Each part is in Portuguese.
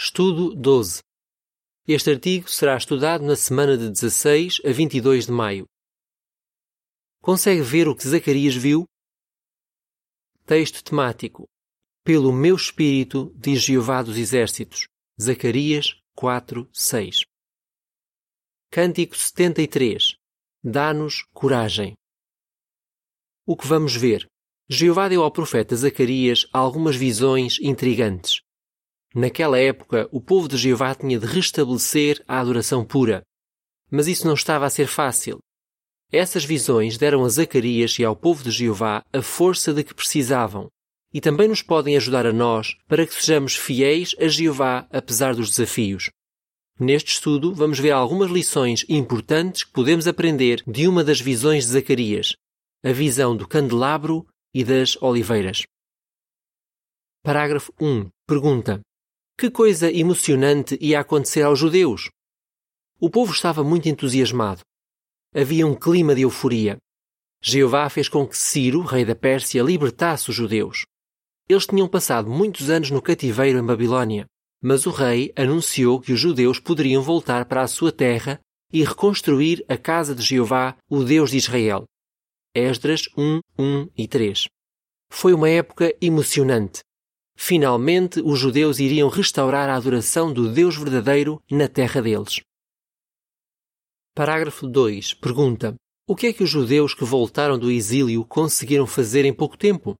Estudo 12. Este artigo será estudado na semana de 16 a 22 de maio. Consegue ver o que Zacarias viu? Texto temático. Pelo meu espírito, diz Jeová dos Exércitos. Zacarias 4, 6. Cântico 73. Dá-nos coragem. O que vamos ver? Jeová deu ao profeta Zacarias algumas visões intrigantes. Naquela época, o povo de Jeová tinha de restabelecer a adoração pura. Mas isso não estava a ser fácil. Essas visões deram a Zacarias e ao povo de Jeová a força de que precisavam e também nos podem ajudar a nós para que sejamos fiéis a Jeová apesar dos desafios. Neste estudo, vamos ver algumas lições importantes que podemos aprender de uma das visões de Zacarias, a visão do candelabro e das oliveiras. Parágrafo 1. Pergunta: que coisa emocionante ia acontecer aos judeus? O povo estava muito entusiasmado. Havia um clima de euforia. Jeová fez com que Ciro, rei da Pérsia, libertasse os judeus. Eles tinham passado muitos anos no cativeiro em Babilônia, mas o rei anunciou que os judeus poderiam voltar para a sua terra e reconstruir a casa de Jeová, o Deus de Israel. Esdras 1, 1 e 3. Foi uma época emocionante. Finalmente, os judeus iriam restaurar a adoração do Deus verdadeiro na terra deles. Parágrafo 2. Pergunta: O que é que os judeus que voltaram do exílio conseguiram fazer em pouco tempo?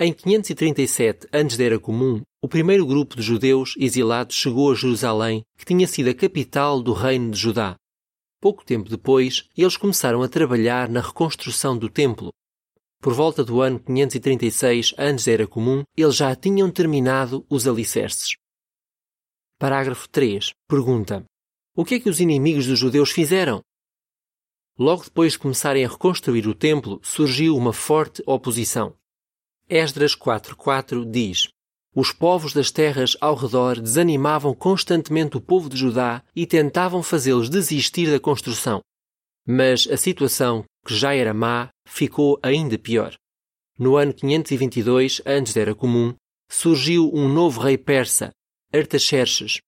Em 537 antes da Era Comum, o primeiro grupo de judeus exilados chegou a Jerusalém, que tinha sido a capital do reino de Judá. Pouco tempo depois, eles começaram a trabalhar na reconstrução do templo, por volta do ano 536 antes Era Comum, eles já tinham terminado os alicerces. Parágrafo 3. Pergunta: O que é que os inimigos dos judeus fizeram? Logo depois de começarem a reconstruir o templo, surgiu uma forte oposição. Esdras 4.4 diz: Os povos das terras ao redor desanimavam constantemente o povo de Judá e tentavam fazê-los desistir da construção. Mas a situação, que já era má, ficou ainda pior. No ano 522 antes da Era Comum, surgiu um novo rei persa, Artaxerxes.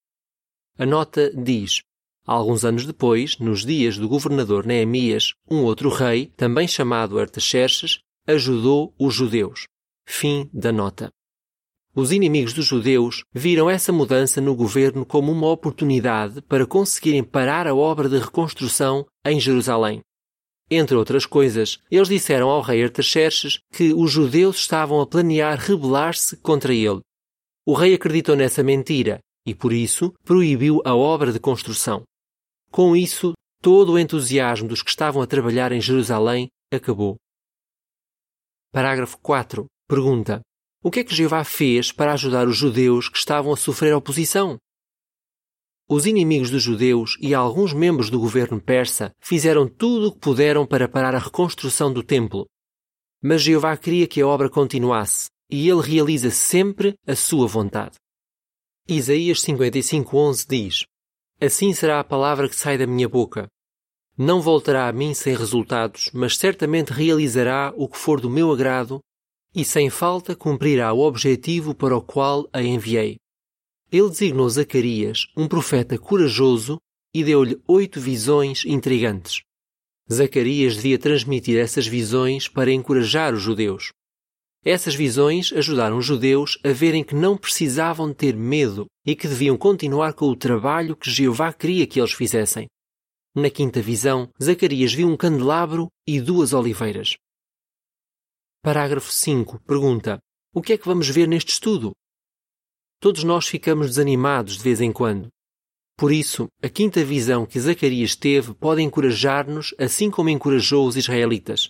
A nota diz: Alguns anos depois, nos dias do governador Neemias, um outro rei, também chamado Artaxerxes, ajudou os judeus. Fim da nota. Os inimigos dos judeus viram essa mudança no governo como uma oportunidade para conseguirem parar a obra de reconstrução em Jerusalém. Entre outras coisas, eles disseram ao rei Artaxerxes que os judeus estavam a planear rebelar-se contra ele. O rei acreditou nessa mentira e, por isso, proibiu a obra de construção. Com isso, todo o entusiasmo dos que estavam a trabalhar em Jerusalém acabou. Parágrafo 4. Pergunta: o que é que Jeová fez para ajudar os judeus que estavam a sofrer oposição? Os inimigos dos judeus e alguns membros do governo persa fizeram tudo o que puderam para parar a reconstrução do templo. Mas Jeová queria que a obra continuasse e ele realiza sempre a sua vontade. Isaías 55:11 diz: Assim será a palavra que sai da minha boca. Não voltará a mim sem resultados, mas certamente realizará o que for do meu agrado e sem falta cumprirá o objetivo para o qual a enviei. Ele designou Zacarias, um profeta corajoso, e deu-lhe oito visões intrigantes. Zacarias devia transmitir essas visões para encorajar os judeus. Essas visões ajudaram os judeus a verem que não precisavam ter medo e que deviam continuar com o trabalho que Jeová queria que eles fizessem. Na quinta visão, Zacarias viu um candelabro e duas oliveiras. Parágrafo 5. Pergunta: O que é que vamos ver neste estudo? Todos nós ficamos desanimados de vez em quando. Por isso, a quinta visão que Zacarias teve pode encorajar-nos, assim como encorajou os israelitas.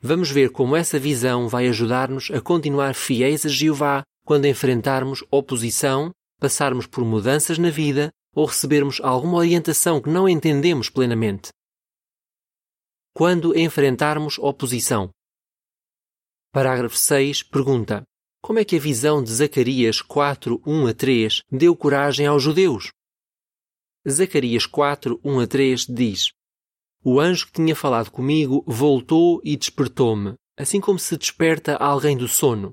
Vamos ver como essa visão vai ajudar-nos a continuar fiéis a Jeová quando enfrentarmos oposição, passarmos por mudanças na vida ou recebermos alguma orientação que não entendemos plenamente. Quando enfrentarmos oposição. Parágrafo 6. Pergunta: Como é que a visão de Zacarias 4, 1 a 3 deu coragem aos judeus? Zacarias 4, 1 a 3 diz: O anjo que tinha falado comigo voltou e despertou-me, assim como se desperta alguém do sono.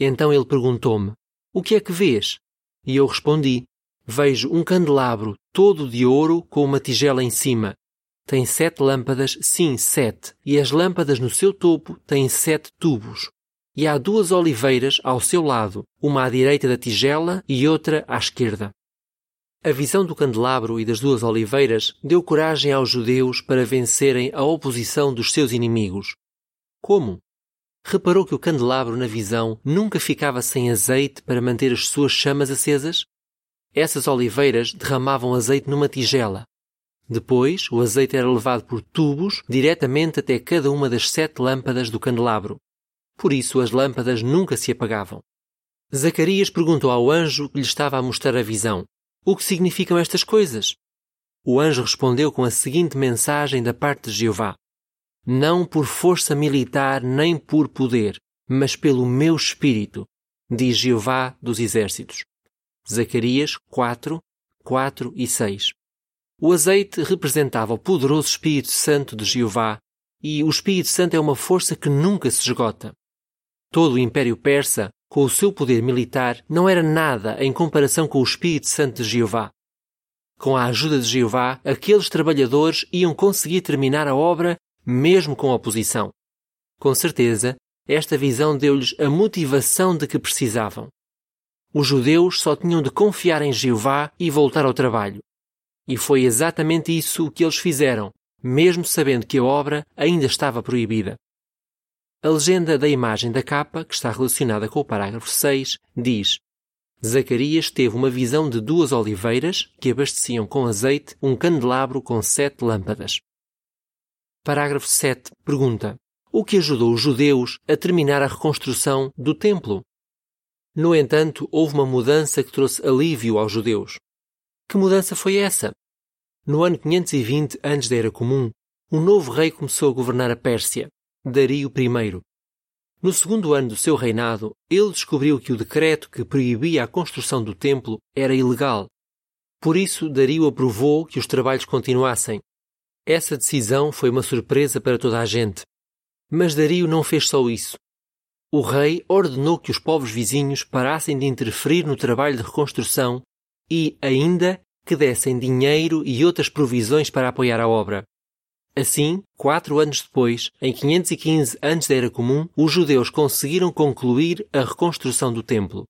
Então ele perguntou-me: O que é que vês? E eu respondi: Vejo um candelabro todo de ouro com uma tigela em cima. Tem sete lâmpadas, sim, sete, e as lâmpadas no seu topo têm sete tubos. E há duas oliveiras ao seu lado, uma à direita da tigela e outra à esquerda. A visão do candelabro e das duas oliveiras deu coragem aos judeus para vencerem a oposição dos seus inimigos. Como? Reparou que o candelabro na visão nunca ficava sem azeite para manter as suas chamas acesas? Essas oliveiras derramavam azeite numa tigela. Depois, o azeite era levado por tubos diretamente até cada uma das sete lâmpadas do candelabro. Por isso, as lâmpadas nunca se apagavam. Zacarias perguntou ao anjo que lhe estava a mostrar a visão: O que significam estas coisas? O anjo respondeu com a seguinte mensagem da parte de Jeová: não por força militar nem por poder, mas pelo meu espírito, diz Jeová dos Exércitos. Zacarias 4, 4 e 6. O azeite representava o poderoso Espírito Santo de Jeová, e o Espírito Santo é uma força que nunca se esgota. Todo o Império Persa, com o seu poder militar, não era nada em comparação com o Espírito Santo de Jeová. Com a ajuda de Jeová, aqueles trabalhadores iam conseguir terminar a obra mesmo com oposição. Com certeza, esta visão deu-lhes a motivação de que precisavam. Os judeus só tinham de confiar em Jeová e voltar ao trabalho. E foi exatamente isso que eles fizeram, mesmo sabendo que a obra ainda estava proibida. A legenda da imagem da capa, que está relacionada com o parágrafo 6, diz: Zacarias teve uma visão de duas oliveiras que abasteciam com azeite um candelabro com sete lâmpadas. Parágrafo 7. Pergunta: O que ajudou os judeus a terminar a reconstrução do templo? No entanto, houve uma mudança que trouxe alívio aos judeus. Que mudança foi essa? No ano 520 antes da Era Comum, um novo rei começou a governar a Pérsia, Dario I. No segundo ano do seu reinado, ele descobriu que o decreto que proibia a construção do templo era ilegal. Por isso, Dario aprovou que os trabalhos continuassem, essa decisão foi uma surpresa para toda a gente. Mas Dario não fez só isso. O rei ordenou que os povos vizinhos parassem de interferir no trabalho de reconstrução e, ainda, que dessem dinheiro e outras provisões para apoiar a obra. Assim, quatro anos depois, em 515 antes da Era Comum, os judeus conseguiram concluir a reconstrução do templo.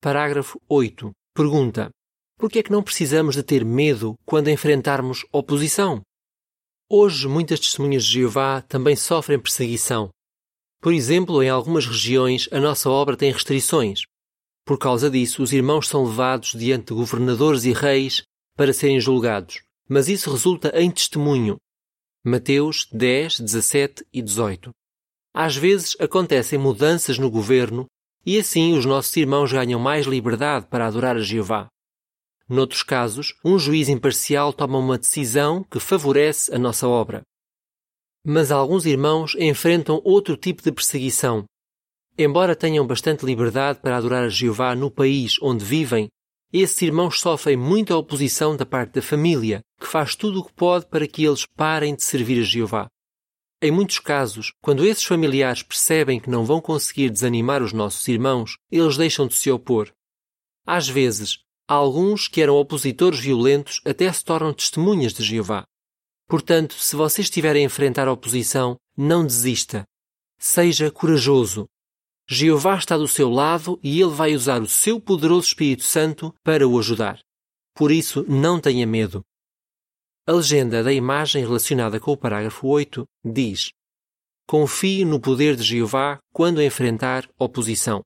Parágrafo 8. Pergunta: por que é que não precisamos de ter medo quando enfrentarmos oposição? Hoje, muitas testemunhas de Jeová também sofrem perseguição. Por exemplo, em algumas regiões, a nossa obra tem restrições. Por causa disso, os irmãos são levados diante de governadores e reis para serem julgados. Mas isso resulta em testemunho. Mateus 10, 17 e 18. Às vezes acontecem mudanças no governo e assim os nossos irmãos ganham mais liberdade para adorar a Jeová. Noutros casos, um juiz imparcial toma uma decisão que favorece a nossa obra. Mas alguns irmãos enfrentam outro tipo de perseguição. Embora tenham bastante liberdade para adorar a Jeová no país onde vivem, esses irmãos sofrem muita oposição da parte da família, que faz tudo o que pode para que eles parem de servir a Jeová. Em muitos casos, quando esses familiares percebem que não vão conseguir desanimar os nossos irmãos, eles deixam de se opor. Às vezes, Alguns que eram opositores violentos até se tornam testemunhas de Jeová. Portanto, se você estiver a enfrentar a oposição, não desista. Seja corajoso. Jeová está do seu lado e ele vai usar o seu poderoso Espírito Santo para o ajudar. Por isso, não tenha medo. A legenda da imagem relacionada com o parágrafo 8 diz: Confie no poder de Jeová quando enfrentar oposição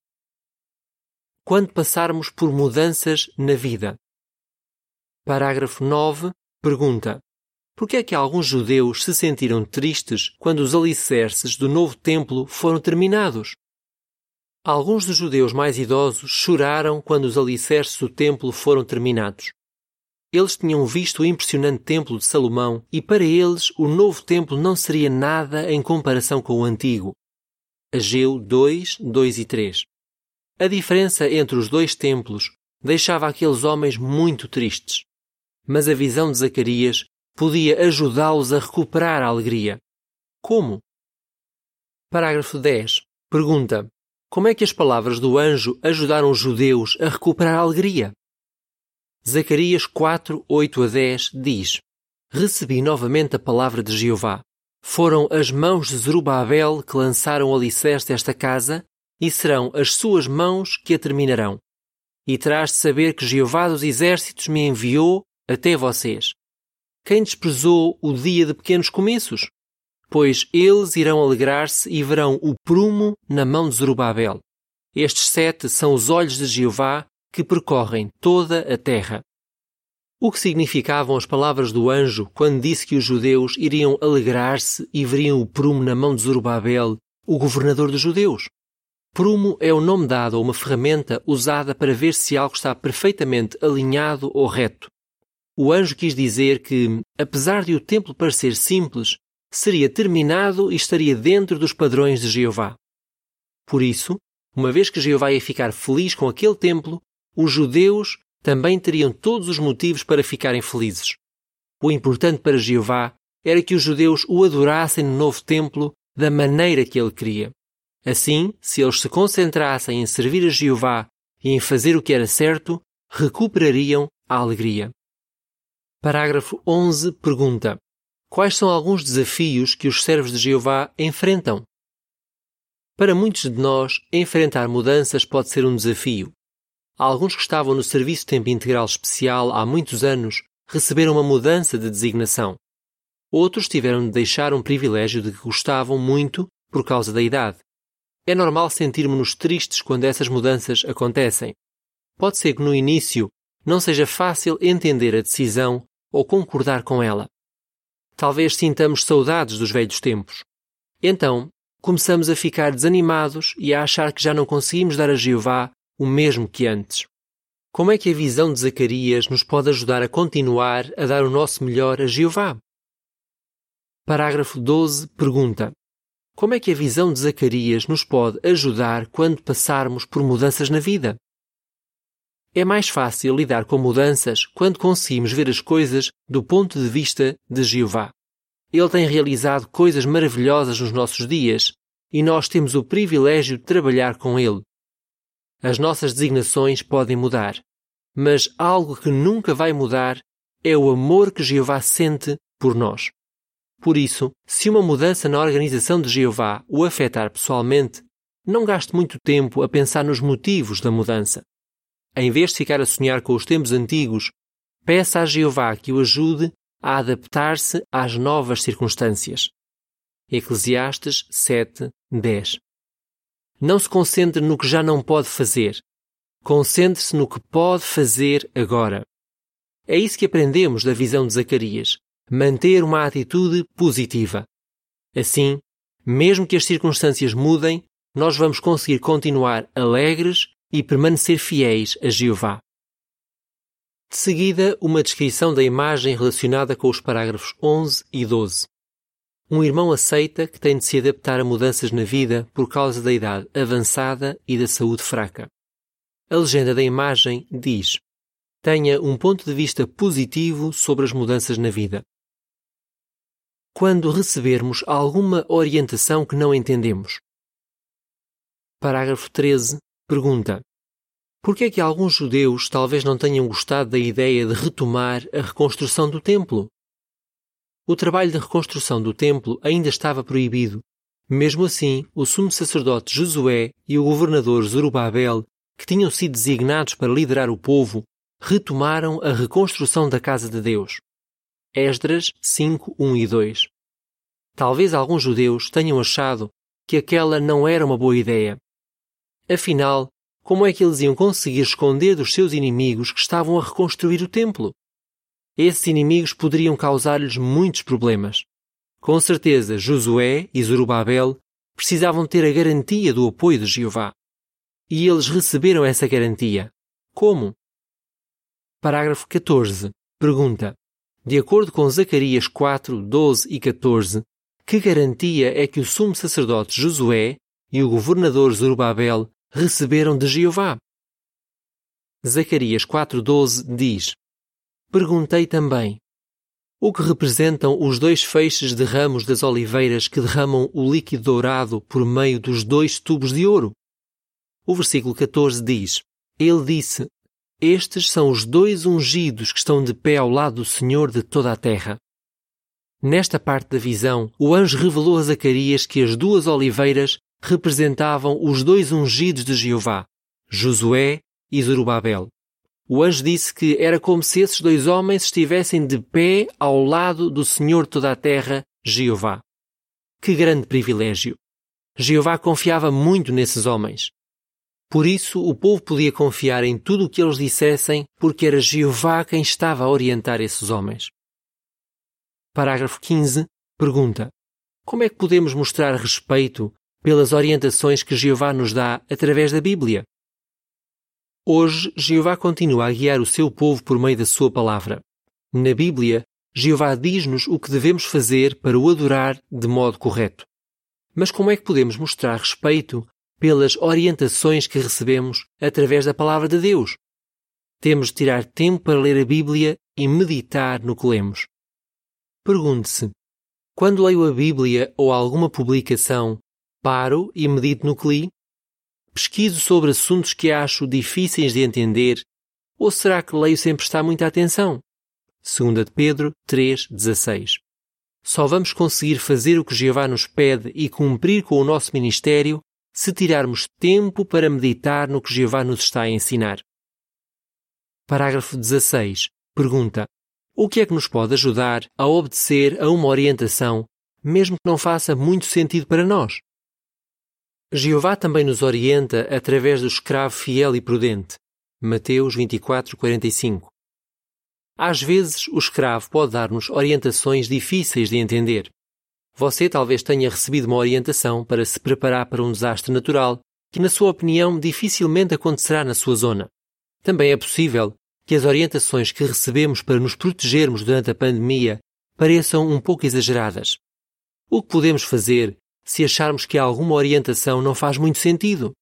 quando passarmos por mudanças na vida. Parágrafo 9. Pergunta: Por que é que alguns judeus se sentiram tristes quando os alicerces do novo templo foram terminados? Alguns dos judeus mais idosos choraram quando os alicerces do templo foram terminados. Eles tinham visto o impressionante templo de Salomão e para eles o novo templo não seria nada em comparação com o antigo. Ageu 2, 2 e 3. A diferença entre os dois templos deixava aqueles homens muito tristes. Mas a visão de Zacarias podia ajudá-los a recuperar a alegria. Como? Parágrafo 10. Pergunta: Como é que as palavras do anjo ajudaram os judeus a recuperar a alegria? Zacarias 4, 8 a 10 diz: Recebi novamente a palavra de Jeová. Foram as mãos de Zerubabel que lançaram o alicerce desta casa, e serão as suas mãos que a terminarão. E terás de saber que Jeová dos exércitos me enviou até vocês. Quem desprezou o dia de pequenos começos? Pois eles irão alegrar-se e verão o prumo na mão de Zerubabel. Estes sete são os olhos de Jeová que percorrem toda a terra. O que significavam as palavras do anjo quando disse que os judeus iriam alegrar-se e veriam o prumo na mão de Zorobabel, o governador dos judeus? Prumo é o nome dado a uma ferramenta usada para ver se algo está perfeitamente alinhado ou reto. O anjo quis dizer que, apesar de o templo parecer simples, seria terminado e estaria dentro dos padrões de Jeová. Por isso, uma vez que Jeová ia ficar feliz com aquele templo, os judeus também teriam todos os motivos para ficarem felizes. O importante para Jeová era que os judeus o adorassem no novo templo da maneira que ele queria. Assim, se eles se concentrassem em servir a Jeová e em fazer o que era certo, recuperariam a alegria. Parágrafo 11 pergunta: Quais são alguns desafios que os servos de Jeová enfrentam? Para muitos de nós, enfrentar mudanças pode ser um desafio. Alguns que estavam no Serviço Tempo Integral Especial há muitos anos receberam uma mudança de designação. Outros tiveram de deixar um privilégio de que gostavam muito por causa da idade. É normal sentirmos-nos tristes quando essas mudanças acontecem. Pode ser que no início não seja fácil entender a decisão ou concordar com ela. Talvez sintamos saudades dos velhos tempos. Então, começamos a ficar desanimados e a achar que já não conseguimos dar a Jeová o mesmo que antes. Como é que a visão de Zacarias nos pode ajudar a continuar a dar o nosso melhor a Jeová? Parágrafo 12 pergunta: Como é que a visão de Zacarias nos pode ajudar quando passarmos por mudanças na vida? É mais fácil lidar com mudanças quando conseguimos ver as coisas do ponto de vista de Jeová. Ele tem realizado coisas maravilhosas nos nossos dias e nós temos o privilégio de trabalhar com ele. As nossas designações podem mudar, mas algo que nunca vai mudar é o amor que Jeová sente por nós. Por isso, se uma mudança na organização de Jeová o afetar pessoalmente, não gaste muito tempo a pensar nos motivos da mudança. Em vez de ficar a sonhar com os tempos antigos, peça a Jeová que o ajude a adaptar-se às novas circunstâncias. Eclesiastes 7, 10 não se concentre no que já não pode fazer. Concentre-se no que pode fazer agora. É isso que aprendemos da visão de Zacarias: manter uma atitude positiva. Assim, mesmo que as circunstâncias mudem, nós vamos conseguir continuar alegres e permanecer fiéis a Jeová. De seguida, uma descrição da imagem relacionada com os parágrafos 11 e 12. Um irmão aceita que tem de se adaptar a mudanças na vida por causa da idade avançada e da saúde fraca. A legenda da imagem diz: tenha um ponto de vista positivo sobre as mudanças na vida. Quando recebermos alguma orientação que não entendemos. Parágrafo 13. Pergunta: Por que é que alguns judeus talvez não tenham gostado da ideia de retomar a reconstrução do templo? o trabalho de reconstrução do templo ainda estava proibido. Mesmo assim, o sumo sacerdote Josué e o governador Zorobabel, que tinham sido designados para liderar o povo, retomaram a reconstrução da casa de Deus. Esdras 5, 1 e 2 Talvez alguns judeus tenham achado que aquela não era uma boa ideia. Afinal, como é que eles iam conseguir esconder dos seus inimigos que estavam a reconstruir o templo? esses inimigos poderiam causar-lhes muitos problemas. Com certeza, Josué e Zorobabel precisavam ter a garantia do apoio de Jeová. E eles receberam essa garantia. Como? Parágrafo 14. Pergunta. De acordo com Zacarias 4, 12 e 14, que garantia é que o sumo sacerdote Josué e o governador Zorobabel receberam de Jeová? Zacarias 4,12 diz: Perguntei também: o que representam os dois feixes de ramos das oliveiras que derramam o líquido dourado por meio dos dois tubos de ouro? O versículo 14 diz: Ele disse: Estes são os dois ungidos que estão de pé ao lado do Senhor de toda a terra. Nesta parte da visão, o anjo revelou a Zacarias que as duas oliveiras representavam os dois ungidos de Jeová, Josué e Zorobabel. O anjo disse que era como se esses dois homens estivessem de pé ao lado do Senhor de toda a terra, Jeová. Que grande privilégio! Jeová confiava muito nesses homens. Por isso, o povo podia confiar em tudo o que eles dissessem, porque era Jeová quem estava a orientar esses homens. Parágrafo 15. Pergunta: Como é que podemos mostrar respeito pelas orientações que Jeová nos dá através da Bíblia? Hoje, Jeová continua a guiar o seu povo por meio da sua palavra. Na Bíblia, Jeová diz-nos o que devemos fazer para o adorar de modo correto. Mas como é que podemos mostrar respeito pelas orientações que recebemos através da palavra de Deus? Temos de tirar tempo para ler a Bíblia e meditar no que lemos. Pergunte-se: quando leio a Bíblia ou alguma publicação, paro e medito no que li? Pesquiso sobre assuntos que acho difíceis de entender? Ou será que leio sem prestar muita atenção? 2 de Pedro 3,16 Só vamos conseguir fazer o que Jeová nos pede e cumprir com o nosso ministério se tirarmos tempo para meditar no que Jeová nos está a ensinar. Parágrafo 16. Pergunta: o que é que nos pode ajudar a obedecer a uma orientação, mesmo que não faça muito sentido para nós? Jeová também nos orienta através do escravo fiel e prudente. Mateus 24:45. Às vezes, o escravo pode dar-nos orientações difíceis de entender. Você talvez tenha recebido uma orientação para se preparar para um desastre natural que, na sua opinião, dificilmente acontecerá na sua zona. Também é possível que as orientações que recebemos para nos protegermos durante a pandemia pareçam um pouco exageradas. O que podemos fazer se acharmos que alguma orientação não faz muito sentido?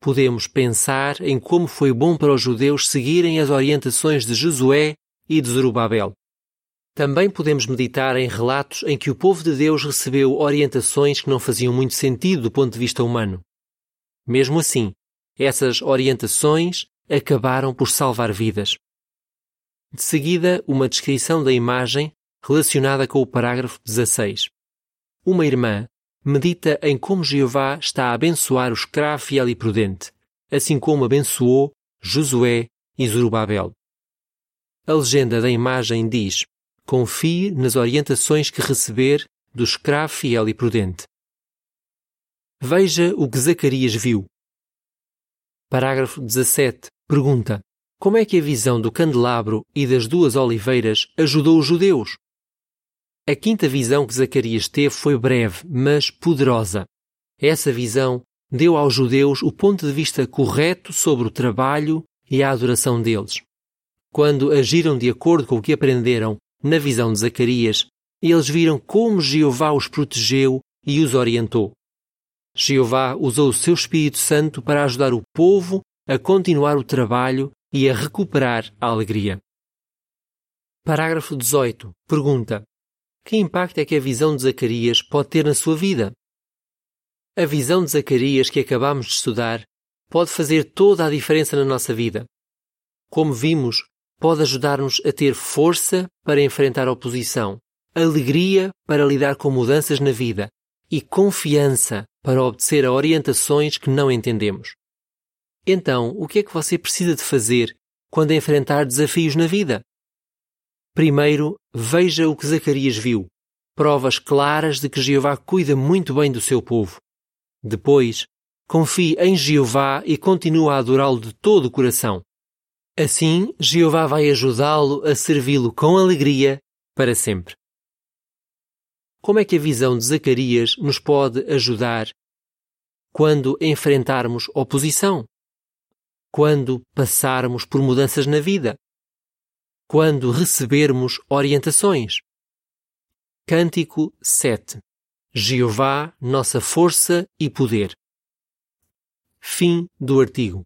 Podemos pensar em como foi bom para os judeus seguirem as orientações de Josué e de Zorobabel. Também podemos meditar em relatos em que o povo de Deus recebeu orientações que não faziam muito sentido do ponto de vista humano. Mesmo assim, essas orientações acabaram por salvar vidas. De seguida, uma descrição da imagem relacionada com o parágrafo 16. Uma irmã medita em como Jeová está a abençoar o escravo fiel e prudente, assim como abençoou Josué e Zorobabel. A legenda da imagem diz: Confie nas orientações que receber do escravo fiel e prudente. Veja o que Zacarias viu. Parágrafo 17. Pergunta: Como é que a visão do candelabro e das duas oliveiras ajudou os judeus? A quinta visão que Zacarias teve foi breve, mas poderosa. Essa visão deu aos judeus o ponto de vista correto sobre o trabalho e a adoração deles. Quando agiram de acordo com o que aprenderam na visão de Zacarias, eles viram como Jeová os protegeu e os orientou. Jeová usou o seu Espírito Santo para ajudar o povo a continuar o trabalho e a recuperar a alegria. Parágrafo 18. Pergunta: Que impacto é que a visão de Zacarias pode ter na sua vida? A visão de Zacarias que acabamos de estudar pode fazer toda a diferença na nossa vida. Como vimos, pode ajudar-nos a ter força para enfrentar a oposição, alegria para lidar com mudanças na vida e confiança para obedecer a orientações que não entendemos. Então, o que é que você precisa de fazer quando enfrentar desafios na vida? Primeiro, veja o que Zacarias viu, provas claras de que Jeová cuida muito bem do seu povo. Depois, confie em Jeová e continue a adorá-lo de todo o coração. Assim, Jeová vai ajudá-lo a servi-lo com alegria para sempre. Como é que a visão de Zacarias nos pode ajudar quando enfrentarmos oposição? quando passarmos por mudanças na vida, quando recebermos orientações. Cântico 7 Jeová, nossa força e poder. Fim do artigo.